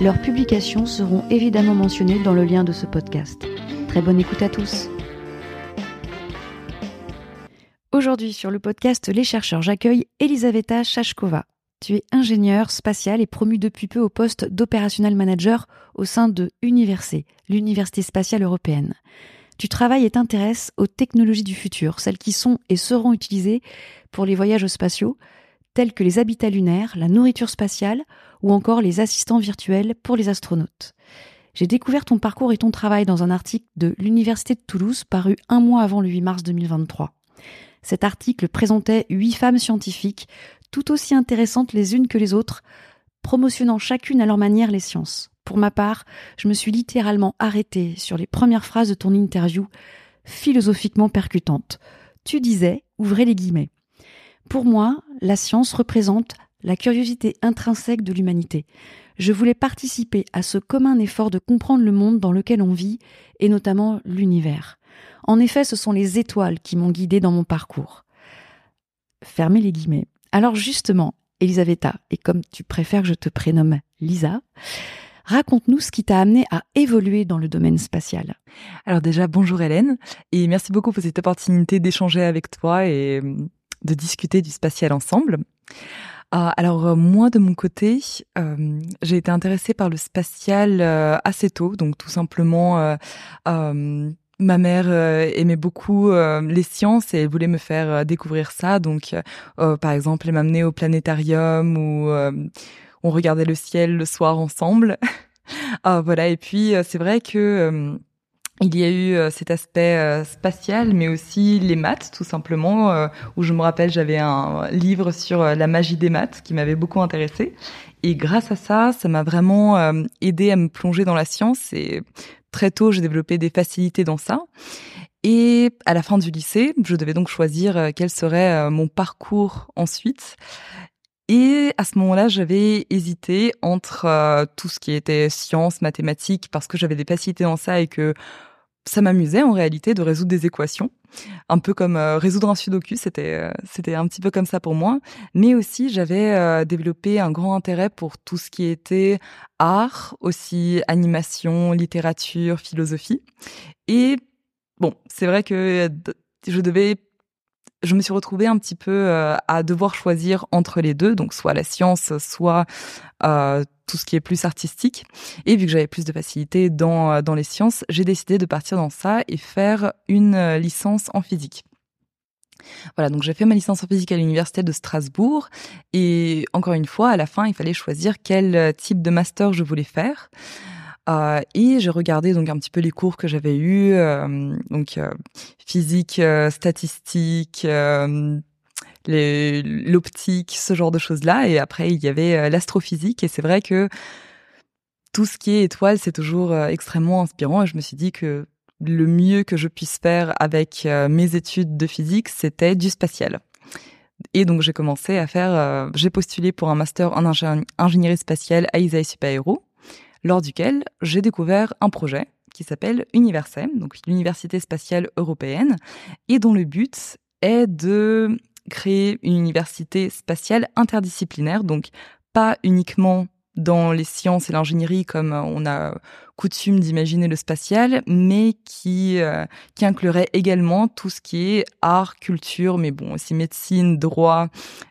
leurs publications seront évidemment mentionnées dans le lien de ce podcast. Très bonne écoute à tous. Aujourd'hui sur le podcast Les chercheurs, j'accueille Elisaveta Chachkova. Tu es ingénieure spatiale et promue depuis peu au poste d'opérationnel manager au sein de Universi, l'Université spatiale européenne. Tu travailles et t'intéresses aux technologies du futur, celles qui sont et seront utilisées pour les voyages spatiaux, tels que les habitats lunaires, la nourriture spatiale ou encore les assistants virtuels pour les astronautes. J'ai découvert ton parcours et ton travail dans un article de l'Université de Toulouse paru un mois avant le 8 mars 2023. Cet article présentait huit femmes scientifiques, tout aussi intéressantes les unes que les autres, promotionnant chacune à leur manière les sciences. Pour ma part, je me suis littéralement arrêtée sur les premières phrases de ton interview, philosophiquement percutantes. Tu disais, ouvrez les guillemets. Pour moi, la science représente la curiosité intrinsèque de l'humanité. Je voulais participer à ce commun effort de comprendre le monde dans lequel on vit, et notamment l'univers. En effet, ce sont les étoiles qui m'ont guidé dans mon parcours. Fermez les guillemets. Alors justement, Elisaveta, et comme tu préfères que je te prénomme Lisa, raconte-nous ce qui t'a amené à évoluer dans le domaine spatial. Alors déjà, bonjour Hélène, et merci beaucoup pour cette opportunité d'échanger avec toi et de discuter du spatial ensemble. Euh, alors euh, moi de mon côté, euh, j'ai été intéressée par le spatial assez tôt, donc tout simplement ma mère aimait beaucoup les sciences et elle voulait me faire découvrir ça. Donc, par exemple, elle m'amenait au planétarium où on regardait le ciel le soir ensemble. voilà. Et puis, c'est vrai que il y a eu euh, cet aspect euh, spatial, mais aussi les maths, tout simplement, euh, où je me rappelle, j'avais un livre sur la magie des maths qui m'avait beaucoup intéressé. Et grâce à ça, ça m'a vraiment aidé à me plonger dans la science. Et très tôt, j'ai développé des facilités dans ça. Et à la fin du lycée, je devais donc choisir quel serait mon parcours ensuite. Et à ce moment-là, j'avais hésité entre tout ce qui était sciences, mathématiques, parce que j'avais des facilités dans ça et que ça m'amusait en réalité de résoudre des équations, un peu comme euh, résoudre un sudoku, c'était euh, c'était un petit peu comme ça pour moi, mais aussi j'avais euh, développé un grand intérêt pour tout ce qui était art, aussi animation, littérature, philosophie. Et bon, c'est vrai que je devais je me suis retrouvée un petit peu euh, à devoir choisir entre les deux, donc soit la science, soit euh, tout ce qui est plus artistique. Et vu que j'avais plus de facilité dans, euh, dans les sciences, j'ai décidé de partir dans ça et faire une licence en physique. Voilà, donc j'ai fait ma licence en physique à l'université de Strasbourg et encore une fois, à la fin, il fallait choisir quel type de master je voulais faire. Euh, et j'ai regardé donc un petit peu les cours que j'avais eus, euh, donc euh, physique, statistique, l'optique, ce genre de choses-là. Et après, il y avait l'astrophysique. Et c'est vrai que tout ce qui est étoile, c'est toujours extrêmement inspirant. Et je me suis dit que le mieux que je puisse faire avec mes études de physique, c'était du spatial. Et donc j'ai commencé à faire, j'ai postulé pour un master en ingénierie spatiale à Isaïe Super lors duquel j'ai découvert un projet qui s'appelle Universem, donc l'Université spatiale européenne, et dont le but est de créer une université spatiale interdisciplinaire, donc pas uniquement dans les sciences et l'ingénierie comme on a coutume d'imaginer le spatial, mais qui, euh, inclurait également tout ce qui est art, culture, mais bon, aussi médecine, droit,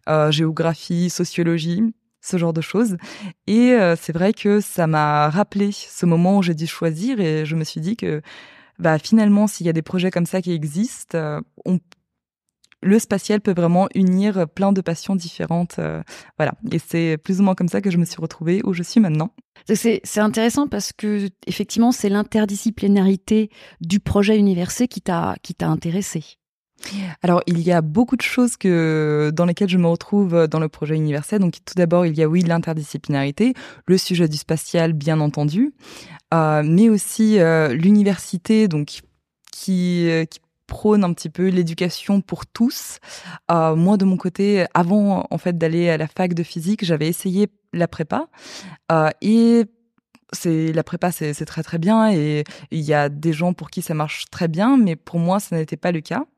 euh, géographie, sociologie, ce genre de choses. Et euh, c'est vrai que ça m'a rappelé ce moment où j'ai dû choisir et je me suis dit que bah, finalement, s'il y a des projets comme ça qui existent, euh, on, le spatial peut vraiment unir plein de passions différentes. Euh, voilà. Et c'est plus ou moins comme ça que je me suis retrouvée où je suis maintenant. C'est intéressant parce que effectivement, c'est l'interdisciplinarité du projet Université qui t'a intéressé. Alors, il y a beaucoup de choses que, dans lesquelles je me retrouve dans le projet universel. Donc, tout d'abord, il y a, oui, l'interdisciplinarité, le sujet du spatial, bien entendu, euh, mais aussi euh, l'université, donc, qui, euh, prône un petit peu l'éducation pour tous. Euh, moi, de mon côté, avant, en fait, d'aller à la fac de physique, j'avais essayé la prépa. Euh, et c'est la prépa c'est très très bien et il y a des gens pour qui ça marche très bien mais pour moi ça n'était pas le cas euh,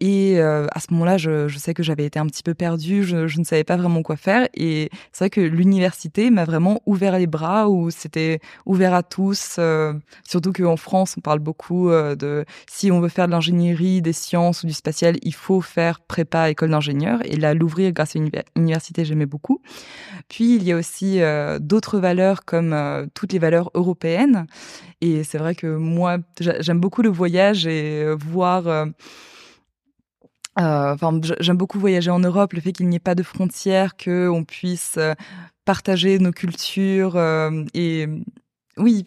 et euh, à ce moment-là je, sais que j'avais été un petit peu perdue je, ne savais pas vraiment quoi faire et c'est vrai que l'université m'a vraiment ouvert les bras où c'était ouvert à tous euh, surtout qu'en France on parle beaucoup euh, de si on veut faire de l'ingénierie des sciences ou du spatial il faut faire prépa école d'ingénieur et là l'ouvrir grâce à l'université j'aimais beaucoup puis il y a aussi euh, d'autres valeurs comme euh, toutes les valeurs européennes. Et c'est vrai que moi, j'aime beaucoup le voyage et euh, voir. Euh, enfin, j'aime beaucoup voyager en Europe, le fait qu'il n'y ait pas de frontières, que on puisse partager nos cultures et oui,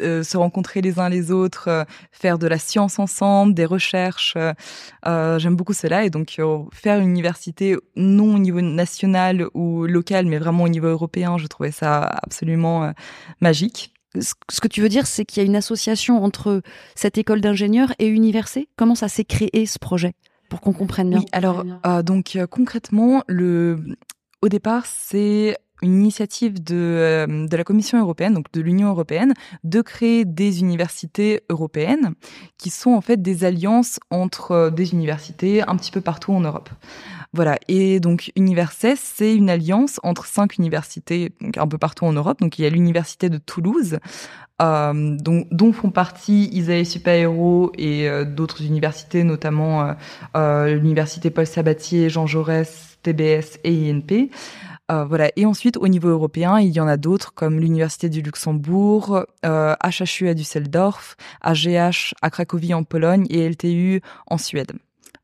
euh, se rencontrer les uns les autres, euh, faire de la science ensemble, des recherches. Euh, J'aime beaucoup cela et donc faire une université non au niveau national ou local, mais vraiment au niveau européen, je trouvais ça absolument magique. Ce que tu veux dire, c'est qu'il y a une association entre cette école d'ingénieurs et Université. Comment ça s'est créé ce projet pour qu'on comprenne bien? Oui, alors donc concrètement, le au départ, c'est une initiative de, euh, de la Commission européenne, donc de l'Union européenne, de créer des universités européennes qui sont en fait des alliances entre euh, des universités un petit peu partout en Europe. Voilà. Et donc, Universes, c'est une alliance entre cinq universités donc un peu partout en Europe. Donc, il y a l'université de Toulouse, euh, dont, font partie Isaïe Supaéro et euh, d'autres universités, notamment euh, l'université Paul Sabatier, Jean Jaurès, TBS et INP. Voilà. Et ensuite, au niveau européen, il y en a d'autres comme l'Université du Luxembourg, HHU à Düsseldorf, AGH à Cracovie en Pologne et LTU en Suède.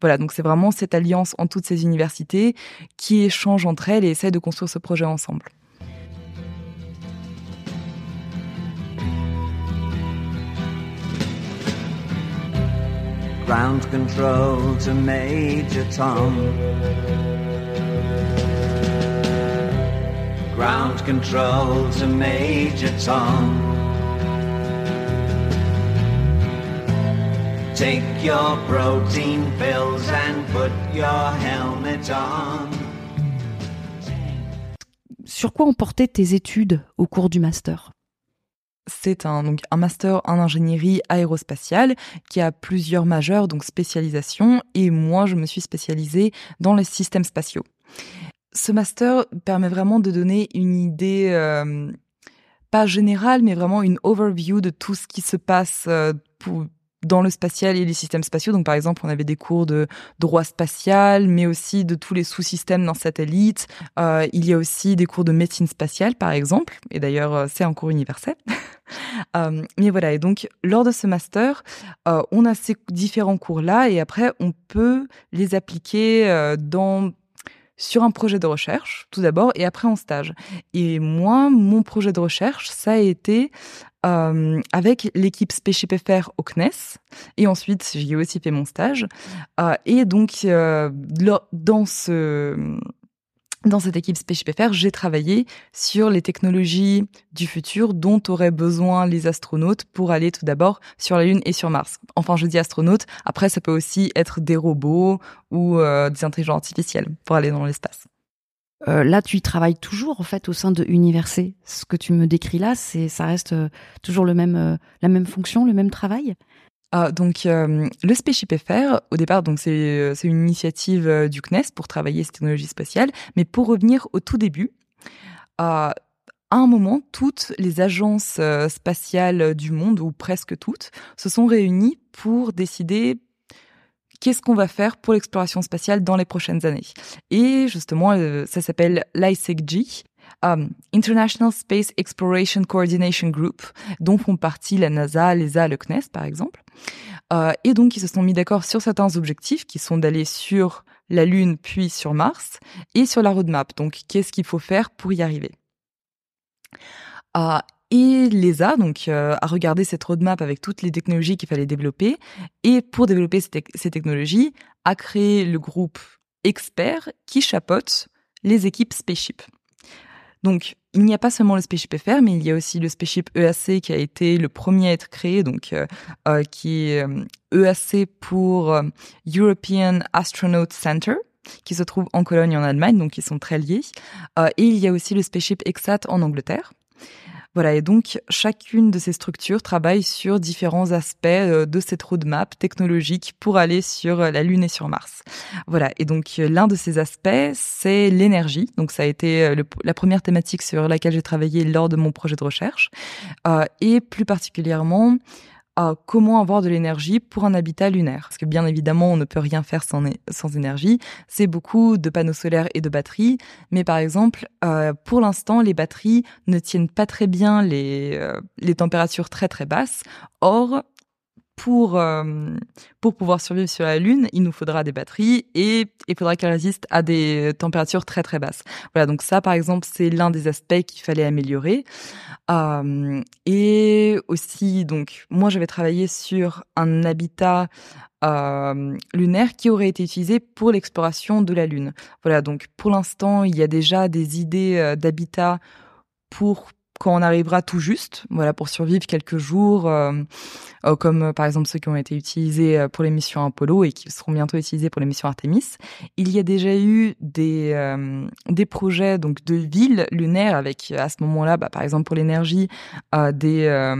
Voilà, donc c'est vraiment cette alliance en toutes ces universités qui échangent entre elles et essaient de construire ce projet ensemble. Take your protein pills and put your helmet on. Sur quoi ont porté tes études au cours du master? C'est un, donc, un master en ingénierie aérospatiale qui a plusieurs majeurs, donc spécialisation, et moi je me suis spécialisée dans les systèmes spatiaux ce master permet vraiment de donner une idée euh, pas générale, mais vraiment une overview de tout ce qui se passe euh, pour, dans le spatial et les systèmes spatiaux. Donc, par exemple, on avait des cours de droit spatial, mais aussi de tous les sous-systèmes d'un satellite. Euh, il y a aussi des cours de médecine spatiale, par exemple. Et d'ailleurs, euh, c'est un cours universel. euh, mais voilà. Et donc, lors de ce master, on a ces différents cours-là et après, on peut les appliquer dans sur un projet de recherche, tout d'abord, et après en stage. Et moi, mon projet de recherche, ça a été euh, avec l'équipe SpaceShipFR au CNES, et ensuite j'y ai aussi fait mon stage. Euh, et donc, euh, dans ce dans cette équipe SpaceShipFR, j'ai travaillé sur les technologies du futur dont auraient besoin les astronautes pour aller tout d'abord sur la Lune et sur Mars. Enfin, je dis astronautes, après ça peut aussi être des robots ou euh, des intelligences artificielles pour aller dans l'espace. Euh, là, tu y travailles toujours en fait au sein de Université. Ce que tu me décris là, c'est ça reste euh, toujours le même la même fonction, le même travail? Ah, donc euh, le Spaceship FR, au départ, donc c'est euh, une initiative euh, du CNES pour travailler ces technologies spatiales. Mais pour revenir au tout début, à un moment, toutes les agences spatiales du monde, ou presque toutes, se sont réunies pour décider qu'est-ce qu'on va faire pour l'exploration spatiale dans les prochaines années. Et justement, ça s'appelle l'ISECG, um, International Space Exploration Coordination Group, dont font partie la NASA, l'ESA, le CNES par exemple. Euh, et donc ils se sont mis d'accord sur certains objectifs qui sont d'aller sur la Lune puis sur Mars et sur la roadmap. Donc qu'est-ce qu'il faut faire pour y arriver? Euh, et l'ESA, donc a regardé cette roadmap avec toutes les technologies qu'il fallait développer. Et pour développer ces, technologies, a créé le groupe expert qui chapeaute les équipes Spaceship. Donc, il n'y a pas seulement le Spaceship FR, mais il y a aussi le Spaceship EAC qui a été le premier à être créé, donc euh, euh qui est EAC euh, e pour euh, European Astronaut Center, qui se trouve en Cologne en Allemagne, donc ils sont très liés. et il y a aussi le Spaceship EXAT en Angleterre. Voilà, et donc chacune de ces structures travaille sur différents aspects euh, de cette roadmap technologique pour aller sur euh, la Lune et sur Mars. Voilà, et donc euh, l'un de ces aspects, c'est l'énergie. Donc ça a été la première thématique sur laquelle j'ai travaillé lors de mon projet de recherche, et plus particulièrement à comment avoir de l'énergie pour un habitat lunaire. Parce que bien évidemment, on ne peut rien faire sans, énergie. C'est beaucoup de panneaux solaires et de batteries. Mais par exemple, euh, pour l'instant, les batteries ne tiennent pas très bien les, euh, les températures très très basses. Or, pour, euh, pour pouvoir survivre sur la Lune, il nous faudra des batteries et il faudra qu'elles résistent à des températures très très basses. Voilà, donc ça par exemple, c'est l'un des aspects qu'il fallait améliorer. Euh, et aussi, donc, moi j'avais travaillé sur un habitat euh, lunaire qui aurait été utilisé pour l'exploration de la Lune. Voilà, donc pour l'instant, il y a déjà des idées d'habitat pour quand on arrivera tout juste, voilà, pour survivre quelques jours, euh, euh, comme euh, par exemple ceux qui ont été utilisés pour les missions Apollo et qui seront bientôt utilisés pour les missions Artemis. Il y a déjà eu des des projets donc de villes lunaires avec à ce moment-là, bah, par exemple pour l'énergie, des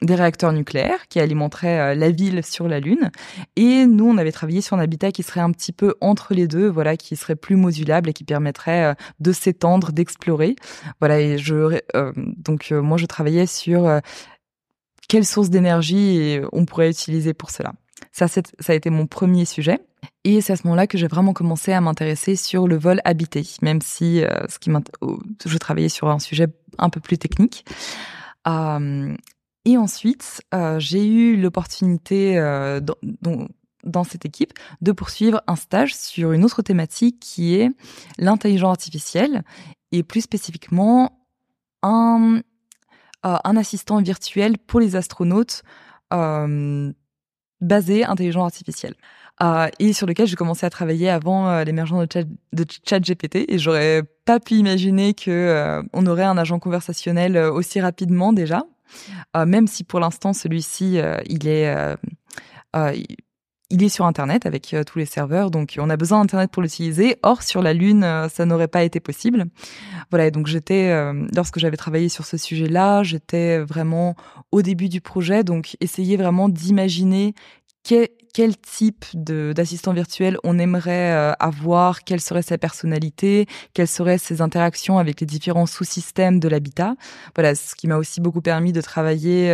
des réacteurs nucléaires qui alimenteraient la ville sur la Lune. Et nous, on avait travaillé sur un habitat qui serait un petit peu entre les deux, voilà, qui serait plus modulable et qui permettrait de s'étendre, d'explorer. Voilà, et je donc euh, moi, je travaillais sur euh, quelle source d'énergie on pourrait utiliser pour cela. Ça, ça a été mon premier sujet. Et c'est à ce moment-là que j'ai vraiment commencé à m'intéresser sur le vol habité, même si euh, ce qui je travaillais sur un sujet un peu plus technique. et ensuite, j'ai eu l'opportunité dans, dans cette équipe de poursuivre un stage sur une autre thématique qui est l'intelligence artificielle et plus spécifiquement un, euh, un assistant virtuel pour les astronautes euh, basé intelligence artificielle. Euh, et sur lequel j'ai commencé à travailler avant euh, l'émergence de, chat, de ChatGPT et j'aurais pas pu imaginer que on aurait un agent conversationnel aussi rapidement déjà, même si pour l'instant celui-ci il est il est sur Internet avec euh, tous les serveurs, donc on a besoin d'Internet pour l'utiliser. Or, sur la Lune, euh, ça n'aurait pas été possible. Voilà, donc j'étais, euh, lorsque j'avais travaillé sur ce sujet-là, j'étais vraiment au début du projet, donc essayer vraiment d'imaginer quel, type d'assistant virtuel on aimerait avoir, quelle serait sa personnalité, quelles seraient ses interactions avec les différents sous-systèmes de l'habitat. Voilà, ce qui m'a aussi beaucoup permis de travailler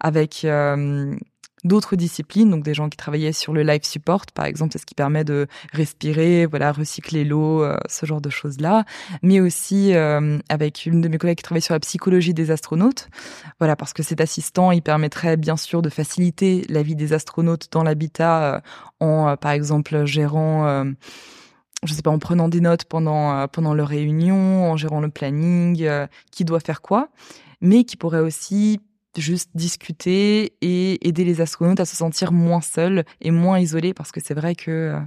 avec d'autres disciplines, donc des gens qui travaillaient sur le life support, par exemple, c'est ce qui permet de respirer, voilà, recycler l'eau, euh, ce genre de choses-là, mais aussi euh, avec une de mes collègues qui travaille sur la psychologie des astronautes, voilà, parce que cet assistant, il permettrait bien sûr de faciliter la vie des astronautes dans l'habitat euh, en, par exemple, gérant je sais pas, en prenant des notes pendant pendant leur réunion, en gérant le planning, qui doit faire quoi, mais qui pourrait aussi juste discuter et aider les astronautes à se sentir moins seuls et moins isolés parce que c'est vrai que euh,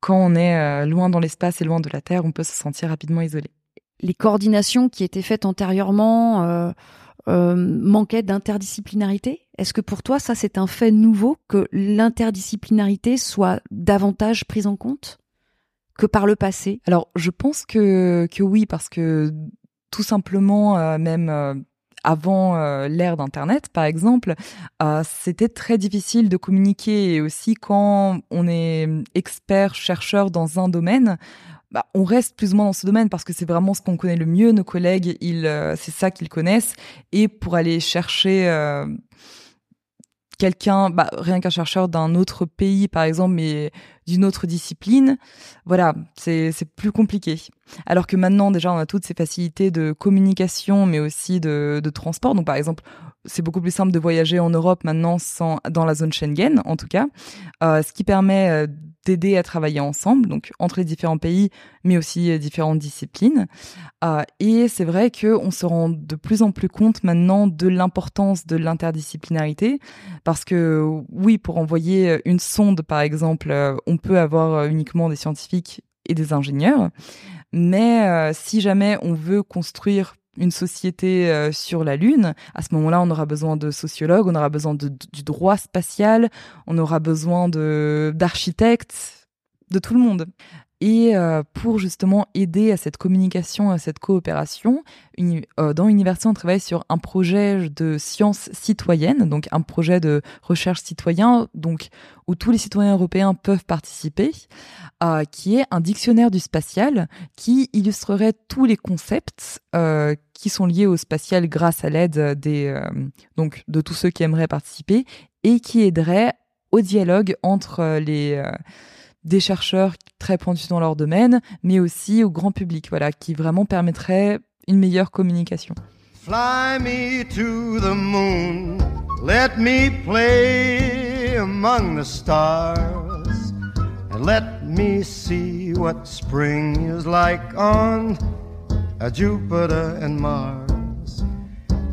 quand on est euh, loin dans l'espace et loin de la Terre, on peut se sentir rapidement isolé. Les coordinations qui étaient faites antérieurement euh, manquaient d'interdisciplinarité? Est-ce que pour toi, ça, c'est un fait nouveau que l'interdisciplinarité soit davantage prise en compte que par le passé? Alors, je pense que, que oui, parce que tout simplement, même avant euh, l'ère d'Internet, par exemple, euh, c'était très difficile de communiquer. Et aussi, quand on est expert, chercheur dans un domaine, bah, on reste plus ou moins dans ce domaine parce que c'est vraiment ce qu'on connaît le mieux. Nos collègues, ils, euh, c'est ça qu'ils connaissent. Et pour aller chercher quelqu'un, bah, rien qu'un chercheur d'un autre pays, par exemple, mais d'une autre discipline, voilà, c'est plus compliqué. Alors que maintenant, déjà, on a toutes ces facilités de communication, mais aussi de, de transport. Donc, par exemple, c'est beaucoup plus simple de voyager en Europe maintenant sans, dans la zone Schengen, en tout cas, euh, ce qui permet euh, d'aider à travailler ensemble, donc entre les différents pays, mais aussi euh, différentes disciplines. Et c'est vrai qu'on se rend de plus en plus compte maintenant de l'importance de l'interdisciplinarité, parce que oui, pour envoyer une sonde, par exemple, on peut avoir uniquement des scientifiques et des ingénieurs, mais si jamais on veut construire une société euh, sur la Lune, à ce moment-là, on aura besoin de sociologues, on aura besoin de, du droit spatial, on aura besoin d'architectes, de tout le monde. Et euh, pour justement aider à cette communication, à cette coopération, euh, dans l'université, on travaille sur un projet de sciences citoyennes, donc un projet de recherche citoyen, donc où tous les citoyens européens peuvent participer, qui est un dictionnaire du spatial qui illustrerait tous les concepts qui sont liés au spatial grâce à l'aide des donc de tous ceux qui aimeraient participer et qui aiderait au dialogue entre les des chercheurs très pointus dans leur domaine, mais aussi au grand public, voilà, qui vraiment permettrait une meilleure communication. Fly me to the moon, let me play among the stars, let me see what spring is like on Jupiter and Mars.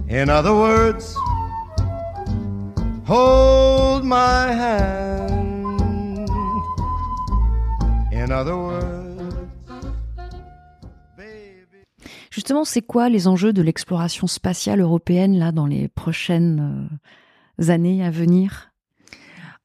In other words, hold my hand. Justement, c'est quoi les enjeux de l'exploration spatiale européenne là dans les prochaines euh, années à venir?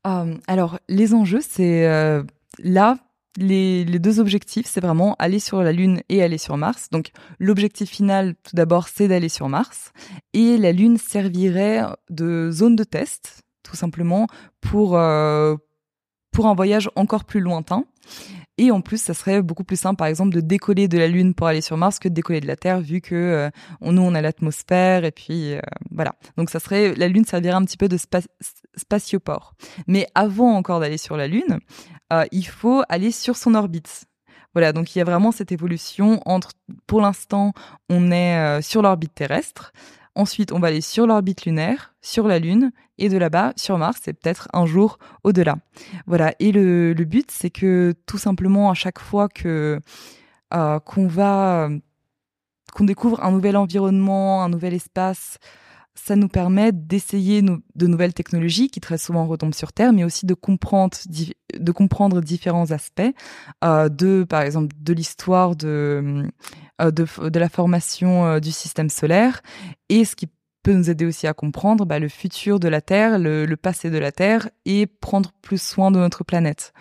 Euh, Alors, les enjeux, c'est euh, là. Les, deux objectifs, c'est vraiment aller sur la Lune et aller sur Mars. Donc l'objectif final, tout d'abord, c'est d'aller sur Mars. Et la Lune servirait de zone de test, tout simplement, pour, pour un voyage encore plus lointain. Et en plus, ça serait beaucoup plus simple, par exemple, de décoller de la Lune pour aller sur Mars que de décoller de la Terre, vu que euh, nous, on a l'atmosphère, et puis euh, voilà. Donc ça serait, la Lune servirait un petit peu de spatioport. Mais avant encore d'aller sur la Lune, euh, il faut aller sur son orbite. Voilà, donc il y a vraiment cette évolution entre, pour l'instant, on est sur l'orbite terrestre, Ensuite, on va aller sur l'orbite lunaire, sur la Lune, et de là-bas, sur Mars, c'est peut-être un jour au-delà. Voilà. Et le, but, c'est que tout simplement, à chaque fois que euh, qu'on va, qu'on découvre un nouvel environnement, un nouvel espace, ça nous permet d'essayer de nouvelles technologies qui très souvent retombent sur Terre, mais aussi de comprendre, de comprendre différents aspects euh, de, par exemple, de l'histoire de, de, de, la formation euh, du système solaire. Et ce qui peut nous aider aussi à comprendre bah, le futur de la Terre, le, passé de la Terre et prendre plus soin de notre planète.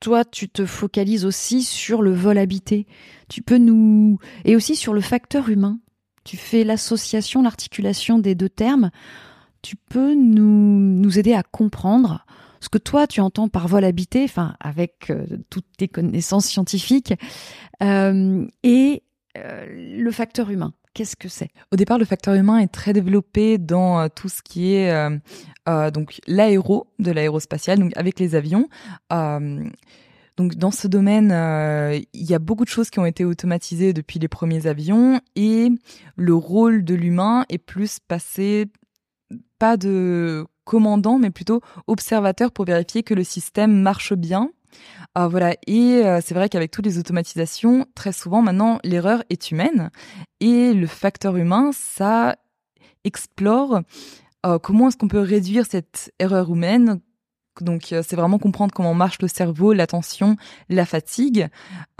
Toi, tu te focalises aussi sur le vol habité. Tu peux nous et aussi sur le facteur humain. Tu fais l'association, l'articulation des deux termes, tu peux nous, nous aider à comprendre ce que toi tu entends par vol habité, enfin avec euh, toutes tes connaissances scientifiques, euh, et euh, le facteur humain. Qu'est-ce que c'est? Au départ, le facteur humain est très développé dans tout ce qui est donc l'aéro de l'aérospatial, donc avec les avions. Donc dans ce domaine, euh, il y a beaucoup de choses qui ont été automatisées depuis les premiers avions et le rôle de l'humain est plus passé pas de commandant mais plutôt observateur pour vérifier que le système marche bien. Euh, voilà. Et euh, c'est vrai qu'avec toutes les automatisations, très souvent maintenant l'erreur est humaine. Et le facteur humain ça explore comment est-ce qu'on peut réduire cette erreur humaine. Donc euh, c'est vraiment comprendre comment marche le cerveau, l'attention, la fatigue.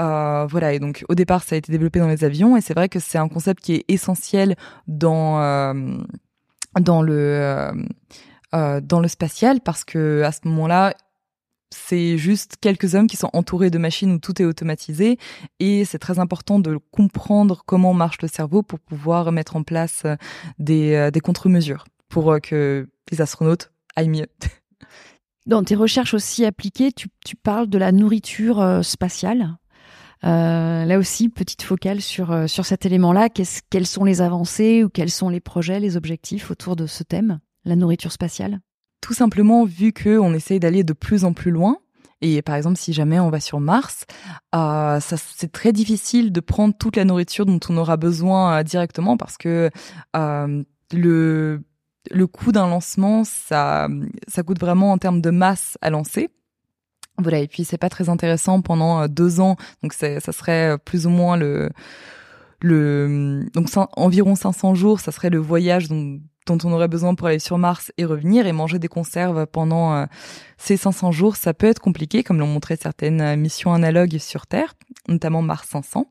Euh, voilà, et donc au départ ça a été développé dans les avions. Et c'est vrai que c'est un concept qui est essentiel dans euh, dans le euh, dans le spatial parce que à ce moment-là c'est juste quelques hommes qui sont entourés de machines où tout est automatisé et c'est très important de comprendre comment marche le cerveau pour pouvoir mettre en place des, des contre-mesures pour que les astronautes aillent mieux. Dans tes recherches aussi appliquées, tu, parles de la nourriture euh, spatiale. Euh, là aussi, petite focale sur, euh, sur cet élément-là. quelles sont les avancées ou quels sont les projets, les objectifs autour de ce thème, la nourriture spatiale? Tout simplement, vu qu'on essaye d'aller de plus en plus loin, et par exemple, si jamais on va sur Mars, euh, c'est très difficile de prendre toute la nourriture dont on aura besoin directement parce que le le coût d'un lancement, ça, ça coûte vraiment en termes de masse à lancer. Voilà, et puis c'est pas très intéressant pendant deux ans, donc ça serait plus ou moins le le donc environ 500 jours, ça serait le voyage dont, dont on aurait besoin pour aller sur Mars et revenir et manger des conserves pendant euh, ces 500 jours, ça peut être compliqué, comme l'ont montré certaines euh, missions analogues sur Terre, notamment Mars 500.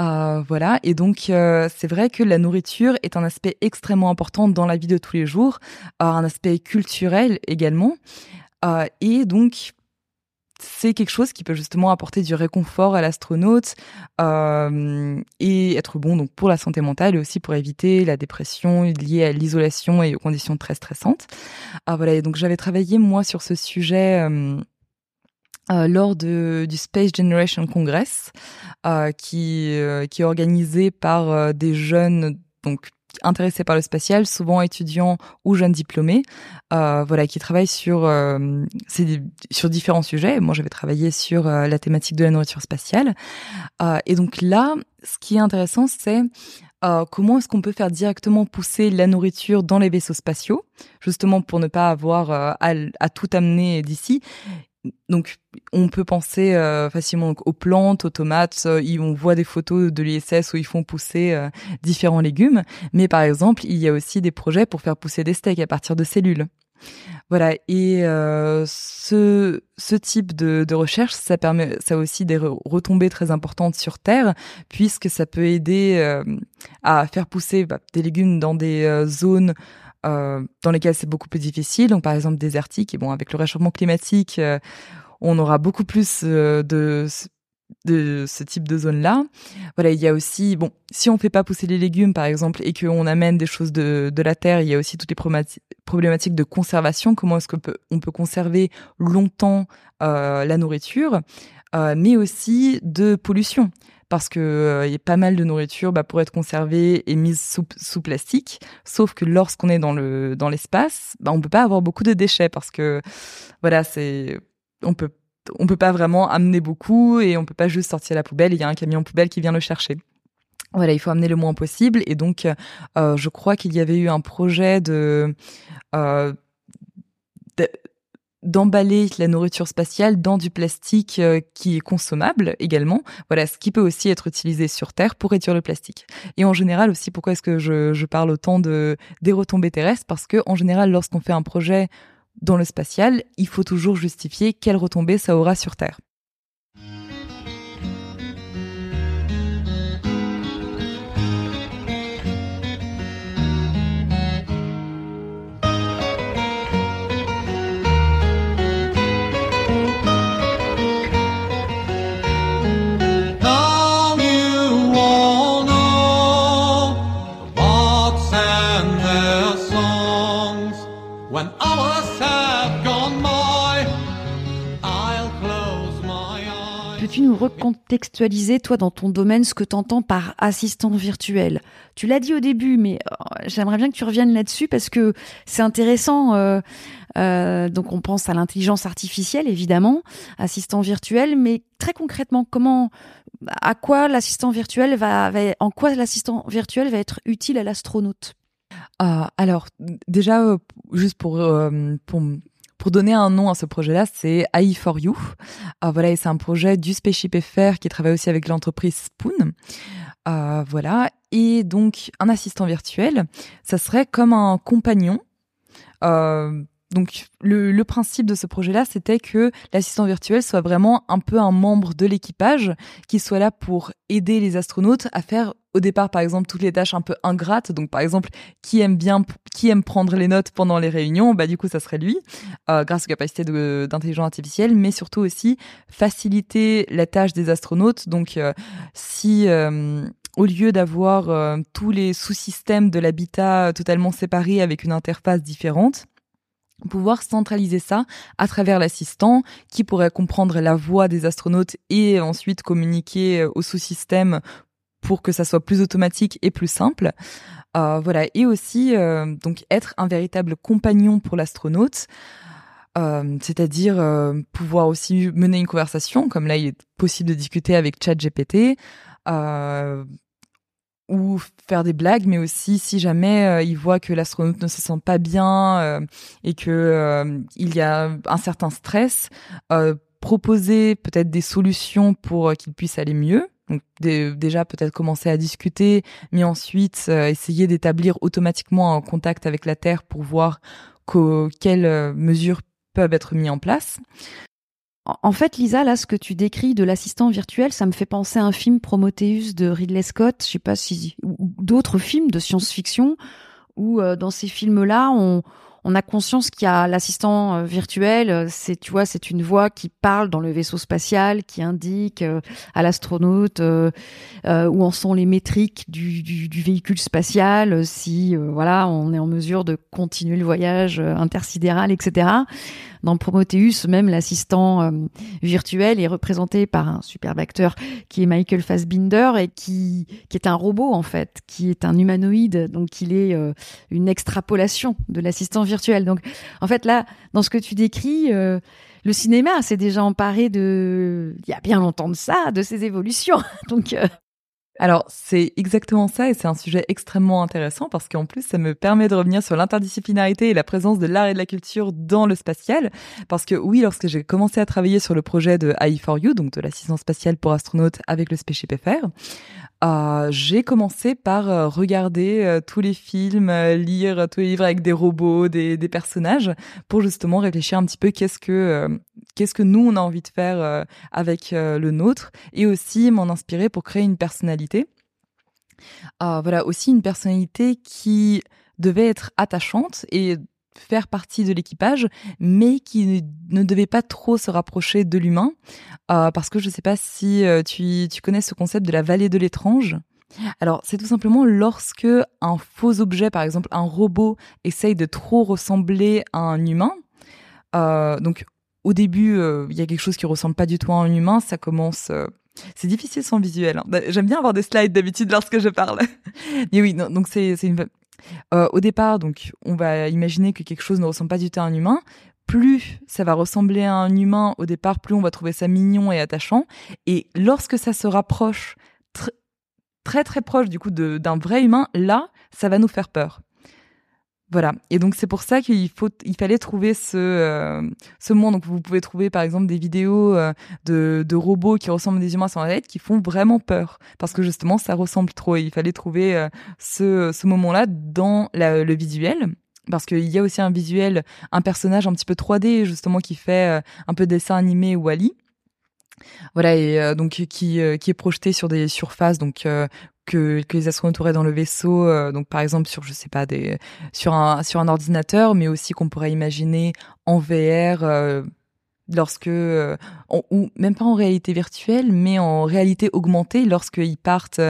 Euh, voilà, et donc euh, c'est vrai que la nourriture est un aspect extrêmement important dans la vie de tous les jours, un aspect culturel également. et donc c'est quelque chose qui peut justement apporter du réconfort à l'astronaute euh, et être bon donc pour la santé mentale et aussi pour éviter la dépression liée à l'isolation et aux conditions très stressantes. Ah voilà, donc j'avais travaillé moi sur ce sujet. Euh, euh, lors de, du Space Generation Congress, qui, qui est organisé par des jeunes donc intéressés par le spatial, souvent étudiants ou jeunes diplômés, euh, voilà, qui travaillent sur euh, sur différents sujets. Moi, j'avais travaillé sur euh, la thématique de la nourriture spatiale, et donc là, ce qui est intéressant, c'est comment est-ce qu'on peut faire directement pousser la nourriture dans les vaisseaux spatiaux, justement pour ne pas avoir à, tout amener d'ici donc, on peut penser euh, facilement aux plantes, aux tomates. Euh, on voit des photos de l'ISS où ils font pousser euh, différents légumes. Mais par exemple, il y a aussi des projets pour faire pousser des steaks à partir de cellules. Voilà. Et ce, type de, de, recherche, ça permet, ça a aussi des retombées très importantes sur Terre, puisque ça peut aider à faire pousser bah, des légumes dans des zones euh, dans lesquels c'est beaucoup plus difficile. Donc par exemple désertique. Et bon, avec le réchauffement climatique, euh, on aura beaucoup plus euh, de ce type de zone-là. Voilà, il y a aussi, bon, si on fait pas pousser les légumes, par exemple, et qu'on amène des choses de, la terre, il y a aussi toutes les problématiques de conservation. Comment est-ce qu'on peut, on peut conserver longtemps la nourriture, mais aussi de pollution parce que euh, y a pas mal de nourriture bah, pour être conservée et mise sous, plastique. Sauf que lorsqu'on est dans le dans l'espace, bah, on peut pas avoir beaucoup de déchets parce que voilà, c'est on peut on peut pas vraiment amener beaucoup et on peut pas juste sortir la poubelle. Il y a un camion poubelle qui vient le chercher. Voilà, il faut amener le moins possible. Et donc, euh, je crois qu'il y avait eu un projet de, euh, de d'emballer la nourriture spatiale dans du plastique euh, qui est consommable également. Voilà, ce qui peut aussi être utilisé sur Terre pour réduire le plastique. Et en général aussi, pourquoi est-ce que je, je parle autant de des retombées terrestres? Parce que en général, lorsqu'on fait un projet dans le spatial, il faut toujours justifier quelles retombées ça aura sur Terre. Recontextualiser, toi, dans ton domaine, ce que tu entends par assistant virtuel Tu l'as dit au début, mais euh, j'aimerais bien que tu reviennes là-dessus parce que c'est intéressant. Euh, euh, donc, on pense à l'intelligence artificielle, évidemment, assistant virtuel, mais très concrètement, comment, à quoi l'assistant virtuel va, en quoi l'assistant virtuel va être utile à l'astronaute? Euh, alors déjà, juste pour, pour pour donner un nom à ce projet-là, c'est AI4U. Euh, voilà, et c'est un projet du Spaceship FR qui travaille aussi avec l'entreprise Spoon. Euh, voilà, et donc un assistant virtuel, ça serait comme un compagnon. Euh, donc le, le, principe de ce projet-là, c'était que l'assistant virtuel soit vraiment un peu un membre de l'équipage qui soit là pour aider les astronautes à faire au départ, par exemple, toutes les tâches un peu ingrates. Donc, par exemple, qui aime bien, qui aime prendre les notes pendant les réunions, bah du coup, ça serait lui, euh, grâce aux capacités d'intelligence artificielle, mais surtout aussi faciliter la tâche des astronautes. Donc, euh, si euh, au lieu d'avoir euh, tous les sous-systèmes de l'habitat totalement séparés avec une interface différente, pouvoir centraliser ça à travers l'assistant qui pourrait comprendre la voix des astronautes et ensuite communiquer au sous-système pour que ça soit plus automatique et plus simple. Euh, voilà, et aussi euh, donc être un véritable compagnon pour l'astronaute. Euh, c'est-à-dire euh, pouvoir aussi mener une conversation, comme là il est possible de discuter avec ChatGPT, euh, ou faire des blagues, mais aussi si jamais euh, il voit que l'astronaute ne se sent pas bien euh, et que euh, il y a un certain stress, proposer peut-être des solutions pour qu'il puisse aller mieux. Donc déjà peut-être commencer à discuter, mais ensuite essayer d'établir automatiquement un contact avec la Terre pour voir quelles mesures peuvent être mises en place. En fait, Lisa, là, ce que tu décris de l'assistant virtuel, ça me fait penser à un film Prometheus de Ridley Scott, je sais pas si, ou d'autres films de science-fiction, où euh, dans ces films-là, on, on a conscience qu'il y a l'assistant euh, virtuel, euh, c'est tu vois, c'est une voix qui parle dans le vaisseau spatial, qui indique euh, à l'astronaute où en sont les métriques du, du, du véhicule spatial, si voilà, on est en mesure de continuer le voyage intersidéral, etc. Dans Prometheus, même l'assistant virtuel est représenté par un superbe acteur qui est Michael Fassbinder et qui qui est un robot en fait, qui est un humanoïde, donc il est une extrapolation de l'assistant virtuel. Donc, en fait, là, dans ce que tu décris, euh, le cinéma s'est déjà emparé de, il y a bien longtemps de ça, de ces évolutions. Donc, euh, alors, c'est exactement ça et c'est un sujet extrêmement intéressant parce qu'en plus, ça me permet de revenir sur l'interdisciplinarité et la présence de l'art et de la culture dans le spatial. Parce que oui, lorsque j'ai commencé à travailler sur le projet de AI4U, donc de l'assistance spatiale pour astronautes avec le Spaceship FR, euh, j'ai commencé par euh, regarder euh, tous les films, lire tous les livres avec des robots, des, des personnages, pour justement réfléchir un petit peu qu'est-ce que qu'est-ce que nous on a envie de faire avec le nôtre, et aussi m'en inspirer pour créer une personnalité. voilà, aussi une personnalité qui devait être attachante et faire partie de l'équipage, mais qui ne devait pas trop se rapprocher de l'humain, euh, parce que je ne sais pas si euh, tu, tu connais ce concept de la vallée de l'étrange. Alors, c'est tout simplement lorsque un faux objet, par exemple un robot, essaye de trop ressembler à un humain. Euh, donc, au début, il y a quelque chose qui ressemble pas du tout à un humain. Ça commence. c'est difficile sans visuel. Hein. J'aime bien avoir des slides d'habitude lorsque je parle. Mais oui, donc c'est une euh, au départ, donc, on va imaginer que quelque chose ne ressemble pas du tout à un humain. Plus ça va ressembler à un humain au départ, plus on va trouver ça mignon et attachant. Et lorsque ça se rapproche très très proche du coup d'un vrai humain, là, ça va nous faire peur. Voilà. Et donc c'est pour ça qu'il faut, il fallait trouver ce euh, ce monde. Donc vous pouvez trouver par exemple des vidéos euh, de, de robots qui ressemblent à des humains la tête qui font vraiment peur parce que justement ça ressemble trop. Et il fallait trouver euh, ce ce moment-là dans le visuel parce qu'il y a aussi un visuel, un personnage un petit peu 3D justement qui fait un peu dessin animé ou Ali. Voilà et donc qui qui est projeté sur des surfaces donc que, que les astronautes auraient dans le vaisseau, euh, donc par exemple sur je sais pas des sur un sur un ordinateur, mais aussi qu'on pourrait imaginer en VR euh, lorsque euh, ou même pas en réalité virtuelle, mais en réalité augmentée lorsqu'ils partent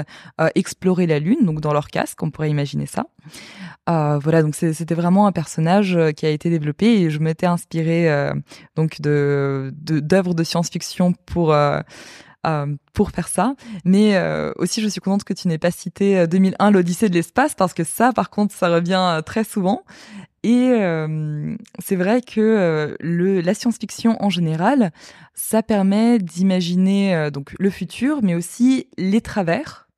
explorer la lune, donc dans leur casque, on pourrait imaginer ça. voilà, donc c'était vraiment un personnage qui a été développé et je m'étais inspirée donc de d'œuvres de, science-fiction pour euh, pour faire ça. Mais euh, aussi, je suis contente que tu n'aies pas cité 2001, euh, l'Odyssée de l'espace, parce que ça, par contre, ça revient très souvent. Et c'est vrai que le, la science-fiction en général, ça permet d'imaginer donc le futur, mais aussi les travers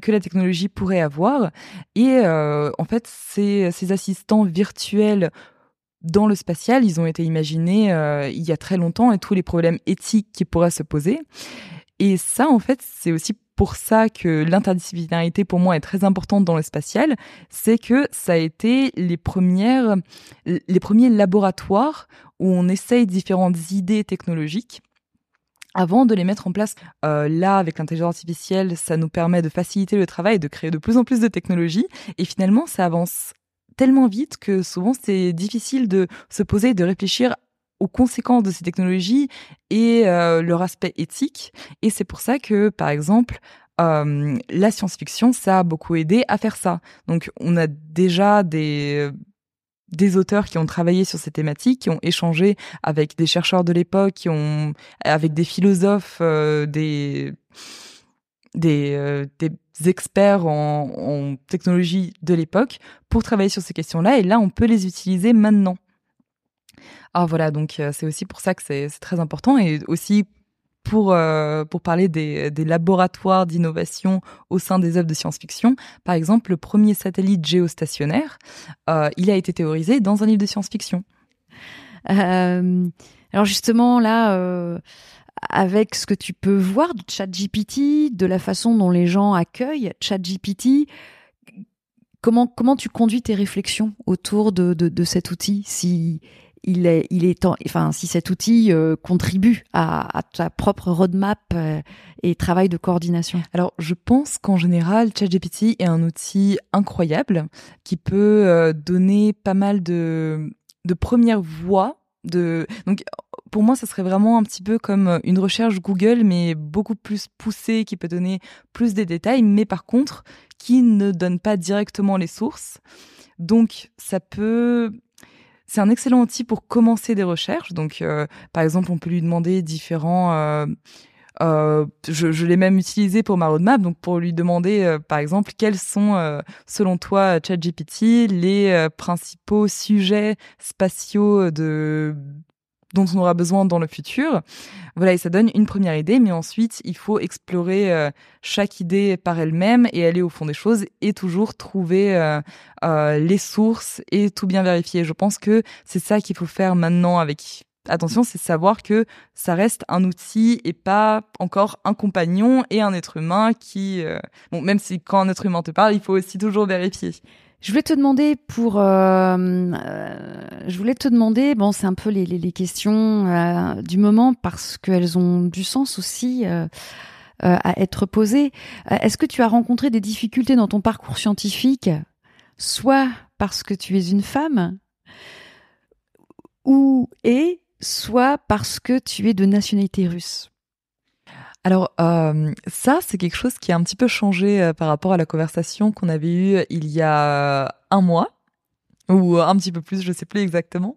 que la technologie pourrait avoir. Et en fait, ces, assistants virtuels dans le spatial, ils ont été imaginés euh, il y a très longtemps et tous les problèmes éthiques qui pourraient se poser. Et ça, en fait, c'est aussi pour ça que l'interdisciplinarité pour moi est très importante dans le spatial, c'est que ça a été les premières, les premiers laboratoires où on essaye différentes idées technologiques avant de les mettre en place. Euh, là, avec l'intelligence artificielle, ça nous permet de faciliter le travail de créer de plus en plus de technologies. Et finalement, ça avance tellement vite que souvent c'est difficile de se poser et de réfléchir aux conséquences de ces technologies et euh, leur aspect éthique. Et c'est pour ça que, par exemple, euh, la science-fiction, ça a beaucoup aidé à faire ça. Donc, on a déjà des des auteurs qui ont travaillé sur ces thématiques, qui ont échangé avec des chercheurs de l'époque, qui ont avec des philosophes, euh, des des, experts en, en, technologie de l'époque pour travailler sur ces questions-là. Et là, on peut les utiliser maintenant. Ah voilà, donc euh, c'est aussi pour ça que c'est très important et aussi pour pour parler des, laboratoires d'innovation au sein des œuvres de science-fiction. Par exemple, le premier satellite géostationnaire, il a été théorisé dans un livre de science-fiction. alors justement là avec ce que tu peux voir de ChatGPT, de la façon dont les gens accueillent ChatGPT, comment, comment tu conduis tes réflexions autour de, de, cet outil? Si il est, il est enfin, si cet outil euh, contribue à, ta propre roadmap euh, et travail de coordination Alors, je pense qu'en général, ChatGPT est un outil incroyable qui peut euh, donner pas mal de, de premières voix. De... Donc, pour moi, ça serait vraiment un petit peu comme une recherche Google, mais beaucoup plus poussée, qui peut donner plus des détails, mais par contre, qui ne donne pas directement les sources. Donc, ça peut... C'est un excellent outil pour commencer des recherches. Donc, euh, par exemple, on peut lui demander différents... Euh, euh, je, je l'ai même utilisé pour ma roadmap, donc pour lui demander, par exemple, quels sont, selon toi, ChatGPT, les principaux sujets spatiaux de dont on aura besoin dans le futur. Voilà, et ça donne une première idée, mais ensuite, il faut explorer euh, chaque idée par elle-même et aller au fond des choses et toujours trouver euh, euh, les sources et tout bien vérifier. Je pense que c'est ça qu'il faut faire maintenant avec attention, c'est savoir que ça reste un outil et pas encore un compagnon et un être humain qui, bon, même si quand un être humain te parle, il faut aussi toujours vérifier. Je voulais te demander pour, euh, euh, je voulais te demander, bon, c'est un peu les, les, les questions euh, du moment parce qu'elles ont du sens aussi euh, à être posées. Est-ce que tu as rencontré des difficultés dans ton parcours scientifique, soit parce que tu es une femme, ou et soit parce que tu es de nationalité russe? Alors euh, ça, c'est quelque chose qui a un petit peu changé euh, par rapport à la conversation qu'on avait eue il y a un mois ou un petit peu plus, je sais plus exactement.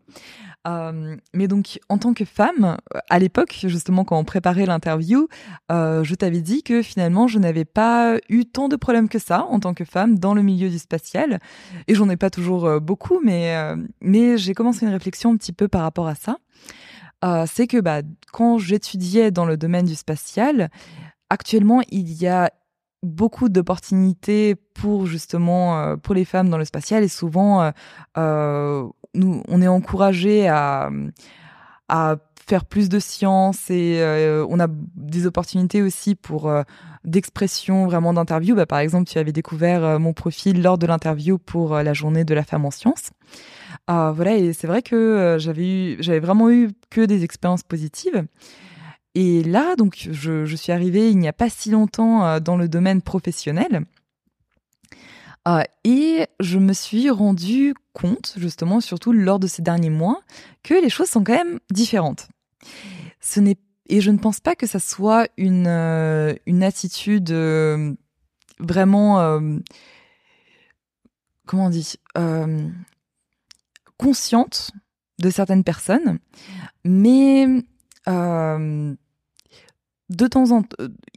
Euh, mais donc, en tant que femme, à l'époque, justement, quand on préparait l'interview, euh, je t'avais dit que finalement, je n'avais pas eu tant de problèmes que ça en tant que femme dans le milieu du spatial. Et j'en ai pas toujours euh, beaucoup, mais, euh, mais j'ai commencé une réflexion un petit peu par rapport à ça. Euh, c'est que bah, quand j'étudiais dans le domaine du spatial, actuellement, il y a beaucoup d'opportunités pour justement euh, pour les femmes dans le spatial. Et souvent euh, euh nous on est encouragé à à faire plus de sciences et euh, on a des opportunités aussi pour d'expression vraiment d'interview bah, par exemple tu avais découvert mon profil lors de l'interview pour la journée de la femme en sciences ah, voilà, et c'est vrai que euh, j'avais j'avais vraiment eu que des expériences positives. Et là, donc, je, je suis arrivée il n'y a pas si longtemps euh, dans le domaine professionnel. Euh, et je me suis rendu compte, justement, surtout lors de ces derniers mois, que les choses sont quand même différentes. Ce n'est et je ne pense pas que ça soit une une attitude vraiment comment on dit consciente de certaines personnes, mais euh, de temps en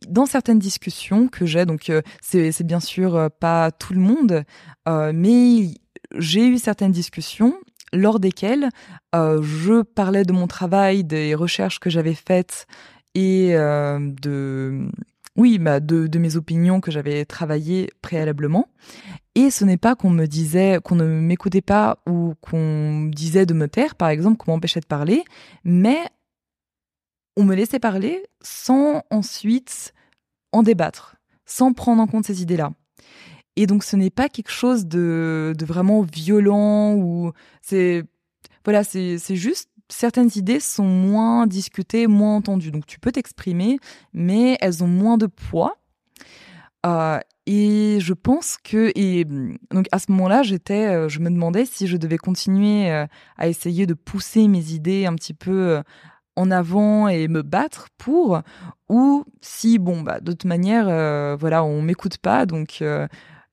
dans certaines discussions que j'ai, donc euh, c'est bien sûr euh, pas tout le monde, mais j'ai eu certaines discussions lors desquelles je parlais de mon travail, des recherches que j'avais faites et de oui, bah de mes opinions que j'avais travaillées préalablement. Et ce n'est pas qu'on me disait, qu'on ne m'écoutait pas ou qu'on disait de me taire, par exemple, qu'on m'empêchait de parler, mais on me laissait parler sans ensuite en débattre, sans prendre en compte ces idées-là. Et donc ce n'est pas quelque chose de, de vraiment violent ou c'est voilà, c'est juste certaines idées sont moins discutées, moins entendues. Donc tu peux t'exprimer, mais elles ont moins de poids. Euh, et je pense que et donc à ce moment-là, j'étais, euh, je me demandais si je devais continuer euh, à essayer de pousser mes idées un petit peu en avant et me battre pour, ou si bon bah de toute manière, voilà, on m'écoute pas, donc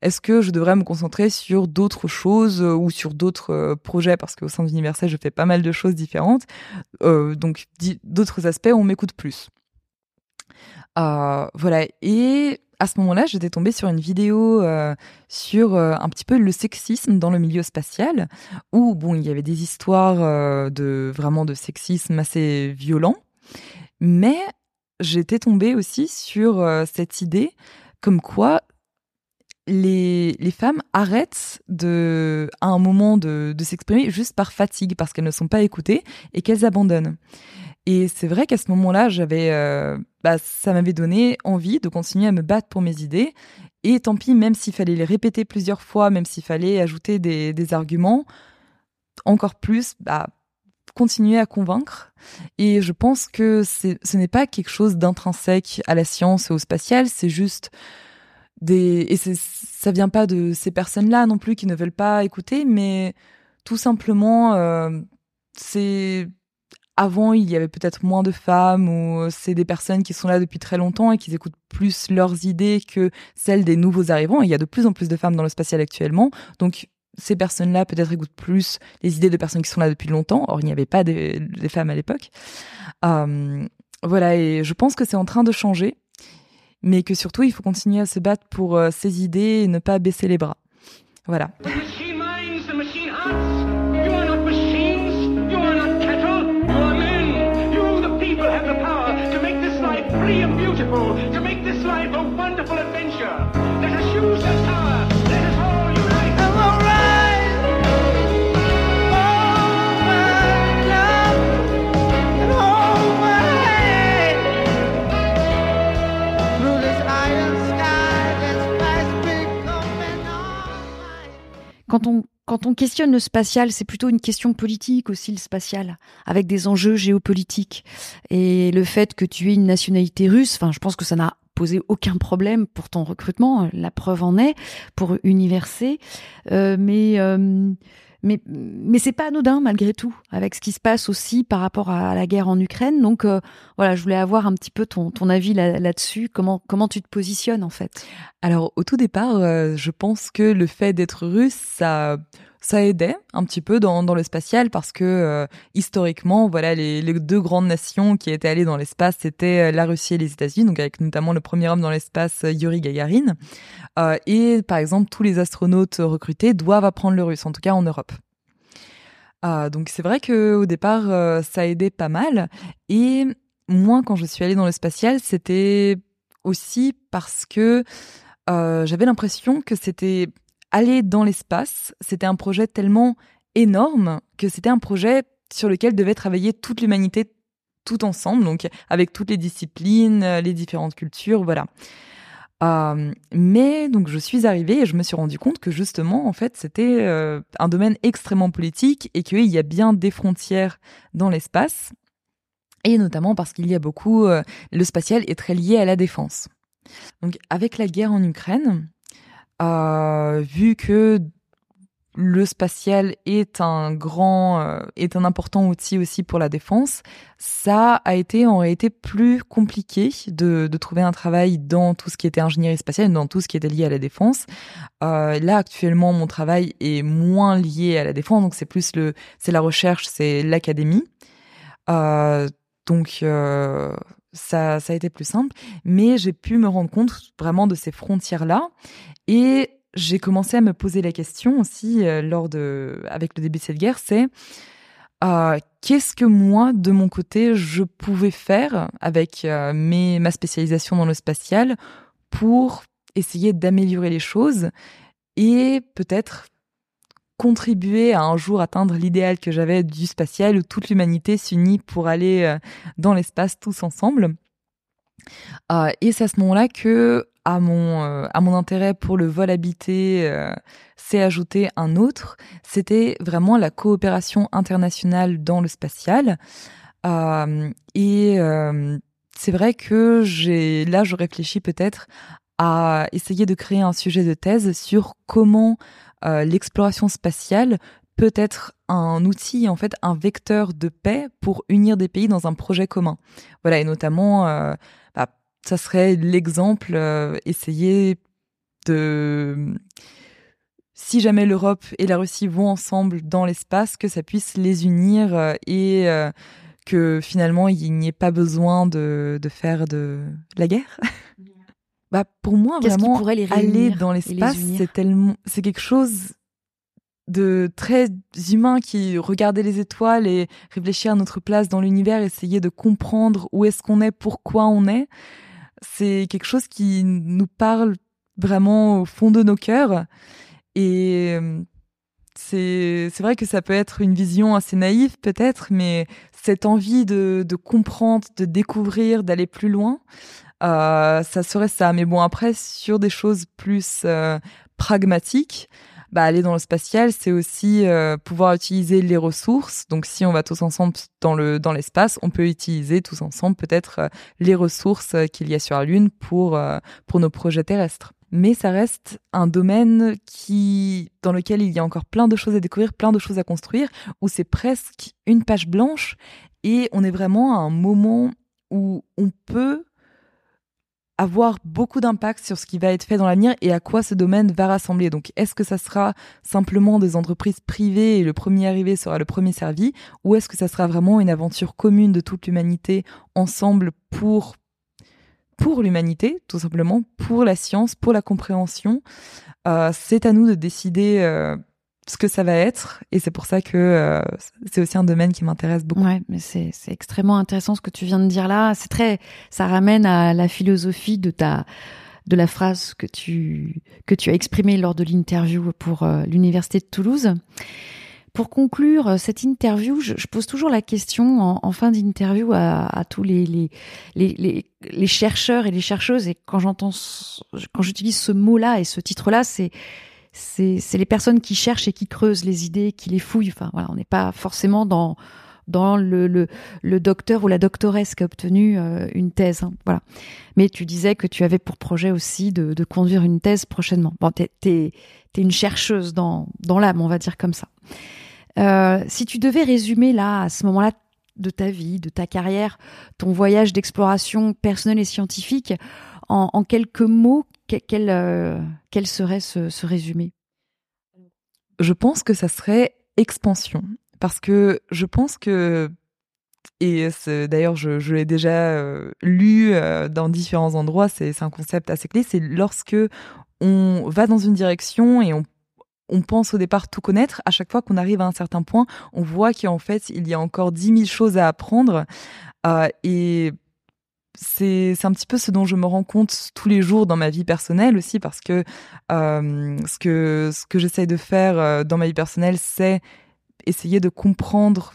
est-ce que je devrais me concentrer sur d'autres choses euh, ou sur d'autres euh, projets? Parce qu'au sein d'Universel, je fais pas mal de choses différentes. Euh, donc, d'autres aspects, on m'écoute plus. voilà. Et à ce moment-là, j'étais tombée sur une vidéo sur un petit peu le sexisme dans le milieu spatial, où bon, il y avait des histoires de vraiment de sexisme assez violents, mais j'étais tombée aussi sur euh, cette idée comme quoi les, les femmes arrêtent de, à un moment de, de s'exprimer juste par fatigue, parce qu'elles ne sont pas écoutées et qu'elles abandonnent. Et c'est vrai qu'à ce moment-là, j'avais, euh, bah, ça m'avait donné envie de continuer à me battre pour mes idées. Et tant pis, même s'il fallait les répéter plusieurs fois, même s'il fallait ajouter des, arguments, encore plus, bah, continuer à convaincre. Et je pense que ce n'est pas quelque chose d'intrinsèque à la science et au spatial, c'est juste des et ça vient pas de ces personnes-là non plus qui ne veulent pas écouter, mais tout simplement euh, c'est avant il y avait peut-être moins de femmes ou c'est des personnes qui sont là depuis très longtemps et qui écoutent plus leurs idées que celles des nouveaux arrivants. il y a de plus en plus de femmes dans le spatial actuellement, donc ces personnes-là peut-être écoutent plus les idées de personnes qui sont là depuis longtemps. Or, il n'y avait pas des, femmes à l'époque. Euh, voilà, et je pense que c'est en train de changer, mais que surtout, il faut continuer à se battre pour euh, ces idées et ne pas baisser les bras. Voilà. To make this life a wonderful adventure. Let us use this power. Let us all unite. I'm alright. Oh, my love. And hold my hand. Through this iron sky, this fast becoming all Quand on quand on questionne le spatial, c'est plutôt une question politique aussi, le spatial, avec des enjeux géopolitiques. Et le fait que tu aies une nationalité russe, enfin, je pense que ça n'a posé aucun problème pour ton recrutement. La preuve en est pour Université. Euh, mais euh, mais mais c'est pas anodin malgré tout avec ce qui se passe aussi par rapport à la guerre en Ukraine. Donc euh, voilà, je voulais avoir un petit peu ton ton avis là-dessus. comment comment tu te positionnes en fait? Alors au tout départ, euh, je pense que le fait d'être russe, ça ça aidait un petit peu dans, le spatial parce que euh, historiquement, voilà, les, deux grandes nations qui étaient allées dans l'espace, c'était la Russie et les États-Unis, donc avec notamment le premier homme dans l'espace, Yuri Gagarin. Euh, et par exemple, tous les astronautes recrutés doivent apprendre le russe, en tout cas en Europe. Euh, donc c'est vrai que au départ, euh, ça aidait pas mal. Et moi, quand je suis allée dans le spatial, c'était aussi parce que euh, j'avais l'impression que c'était aller dans l'espace, c'était un projet tellement énorme que c'était un projet sur lequel devait travailler toute l'humanité tout ensemble, donc avec toutes les disciplines, les différentes cultures, voilà. Euh, mais donc je suis arrivée et je me suis rendu compte que justement en fait c'était euh, un domaine extrêmement politique et qu'il y a bien des frontières dans l'espace et notamment parce qu'il y a beaucoup euh, le spatial est très lié à la défense. Donc avec la guerre en Ukraine, vu que le spatial est un grand, euh, est un important outil aussi pour la défense. Ça a été en réalité plus compliqué de, trouver un travail dans tout ce qui était ingénierie spatiale, dans tout ce qui était lié à la défense. Euh, là actuellement, mon travail est moins lié à la défense, donc c'est plus le, c'est la recherche, c'est l'académie. Euh, donc euh, ça, ça a été plus simple, mais j'ai pu me rendre compte vraiment de ces frontières là et j'ai commencé à me poser la question aussi euh, lors de, avec le début de cette guerre, c'est euh, qu'est-ce que moi, de mon côté, je pouvais faire avec euh, mes, ma spécialisation dans le spatial pour essayer d'améliorer les choses et peut-être contribuer à un jour atteindre l'idéal que j'avais du spatial où toute l'humanité s'unit pour aller euh, dans l'espace tous ensemble. Euh, et c'est à ce moment-là que à mon euh, à mon intérêt pour le vol habité s'est ajouté un autre. C'était vraiment la coopération internationale dans le spatial. et c'est vrai que j'ai là je réfléchis peut-être à essayer de créer un sujet de thèse sur comment l'exploration spatiale peut être un outil, en fait, un vecteur de paix pour unir des pays dans un projet commun. Voilà, et notamment ça serait l'exemple, euh, essayer de si jamais l'Europe et la Russie vont ensemble dans l'espace, que ça puisse les unir euh, et euh, que finalement il n'y ait pas besoin de faire de la guerre. bah pour moi vraiment aller dans l'espace c'est tellement c'est quelque chose de très humain qui regardait les étoiles et réfléchit à notre place dans l'univers, essayer de comprendre où est-ce qu'on est, pourquoi on est. C'est quelque chose qui nous parle vraiment au fond de nos cœurs. Et euh, c'est c'est vrai que ça peut être une vision assez naïve peut-être, mais cette envie de, de comprendre, de découvrir, d'aller plus loin, ça serait ça. Mais bon, après, sur des choses plus euh, pragmatiques, bah, aller dans le spatial, c'est aussi euh, pouvoir utiliser les ressources. Donc, si on va tous ensemble dans le dans l'espace, on peut utiliser tous ensemble peut-être euh, les ressources qu'il y a sur la Lune pour pour nos projets terrestres mais ça reste un domaine qui, dans lequel il y a encore plein de choses à découvrir, plein de choses à construire, où c'est presque une page blanche et on est vraiment à un moment où on peut avoir beaucoup d'impact sur ce qui va être fait dans l'avenir et à quoi ce domaine va rassembler. Donc, est-ce que ça sera simplement des entreprises privées et le premier arrivé sera le premier servi, ou est-ce que ça sera vraiment une aventure commune de toute l'humanité ensemble pour pour l'humanité, tout simplement, pour la science, pour la compréhension? Euh, c'est à nous de décider euh, ce que ça va être, et c'est pour ça que euh, c'est aussi un domaine qui m'intéresse beaucoup. Ouais, mais c'est extrêmement intéressant ce que tu viens de dire là. C'est très, ça ramène à la philosophie de ta de la phrase que tu que tu as exprimée lors de l'interview pour l'université de Toulouse. Pour conclure euh, cette interview, je, pose toujours la question en, fin d'interview à, tous les les, les, les, chercheurs et les chercheuses. Et quand j'entends, quand j'utilise ce mot-là et ce titre-là, c'est c'est les personnes qui cherchent et qui creusent les idées, qui les fouillent. Enfin voilà, on n'est pas forcément dans dans le, le, le, docteur ou la doctoresse qui a obtenu euh, une thèse. Hein, voilà. Mais tu disais que tu avais pour projet aussi de, de conduire une thèse prochainement. Bon, es, es, une chercheuse dans, dans l'âme, on va dire comme ça. Euh, si tu devais résumer là, à ce moment-là de ta vie, de ta carrière, ton voyage d'exploration personnelle et scientifique, en, quelques mots, quel, euh, quel serait ce, résumé? Je pense que ça serait expansion. Parce que je pense que et d'ailleurs, je, l'ai déjà euh, lu euh, dans différents endroits. C'est un concept assez clé. C'est lorsque on va dans une direction et on pense au départ tout connaître, à chaque fois qu'on arrive à un certain point, on voit qu'en fait, il y a encore dix mille choses à apprendre. Et c'est un petit peu ce dont je me rends compte tous les jours dans ma vie personnelle aussi, parce que euh, ce que, ce que j'essaye de faire euh, dans ma vie personnelle, c'est essayer de comprendre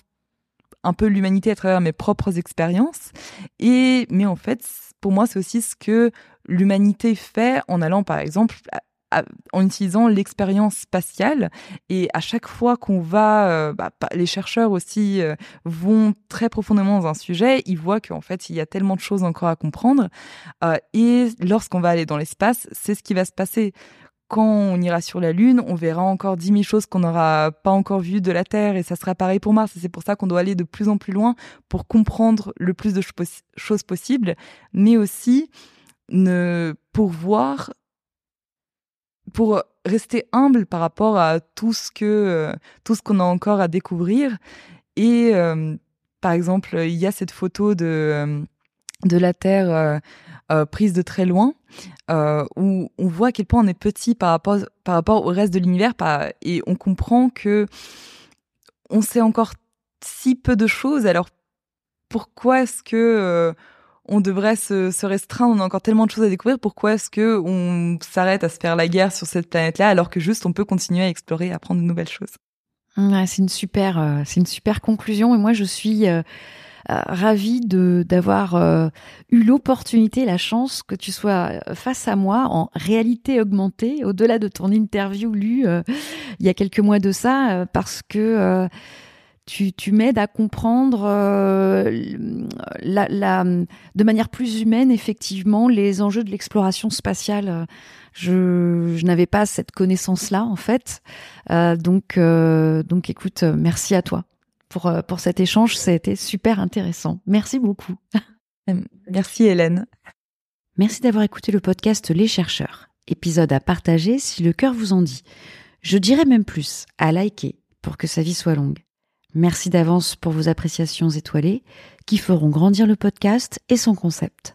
un peu l'humanité à travers mes propres expériences. Et mais en fait, pour moi, c'est aussi ce que l'humanité fait en allant, par exemple, en utilisant l'expérience spatiale. Et à chaque fois qu'on va, euh, bah, les chercheurs aussi euh, vont très profondément dans un sujet, ils voient qu'en fait, il y a tellement de choses encore à comprendre. Euh, et lorsqu'on va aller dans l'espace, c'est ce qui va se passer. Quand on ira sur la Lune, on verra encore dix mille choses qu'on n'aura pas encore vues de la Terre et ça sera pareil pour Mars. c'est pour ça qu'on doit aller de plus en plus loin pour comprendre le plus de choses possibles, mais aussi ne, pour voir pour rester humble par rapport à tout ce que euh, tout ce qu'on a encore à découvrir. Et euh, par exemple il y a cette photo de euh, de la terre prise de très loin où on voit à quel point on est petit par rapport par rapport au reste de l'univers et on comprend que on sait encore si peu de choses. Alors pourquoi est-ce que on devrait se, restreindre, on a encore tellement de choses à découvrir, pourquoi est-ce que on s'arrête à se faire la guerre sur cette planète-là alors que juste on peut continuer à explorer, à apprendre de nouvelles choses? C'est une super, euh, c'est une super conclusion. Et moi je suis euh, euh, ravie d'avoir eu l'opportunité, la chance que tu sois face à moi en réalité augmentée, au-delà de ton interview lue il y a quelques mois de ça, parce que tu, tu m'aides à comprendre euh, la, la, de manière plus humaine, effectivement, les enjeux de l'exploration spatiale. Je, je n'avais pas cette connaissance-là, en fait. Euh, donc, euh, donc, écoute, merci à toi pour, pour cet échange. Ça a été super intéressant. Merci beaucoup. Merci, Hélène. Merci d'avoir écouté le podcast Les chercheurs. Épisode à partager si le cœur vous en dit. Je dirais même plus, à liker pour que sa vie soit longue. Merci d'avance pour vos appréciations étoilées qui feront grandir le podcast et son concept.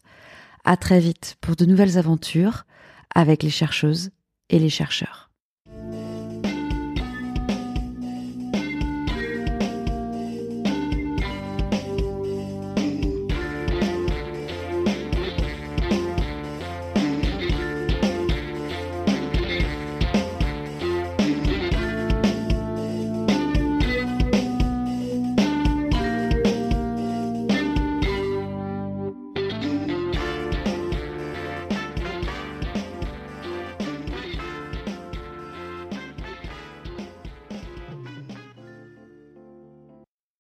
À très vite pour de nouvelles aventures avec les chercheuses et les chercheurs.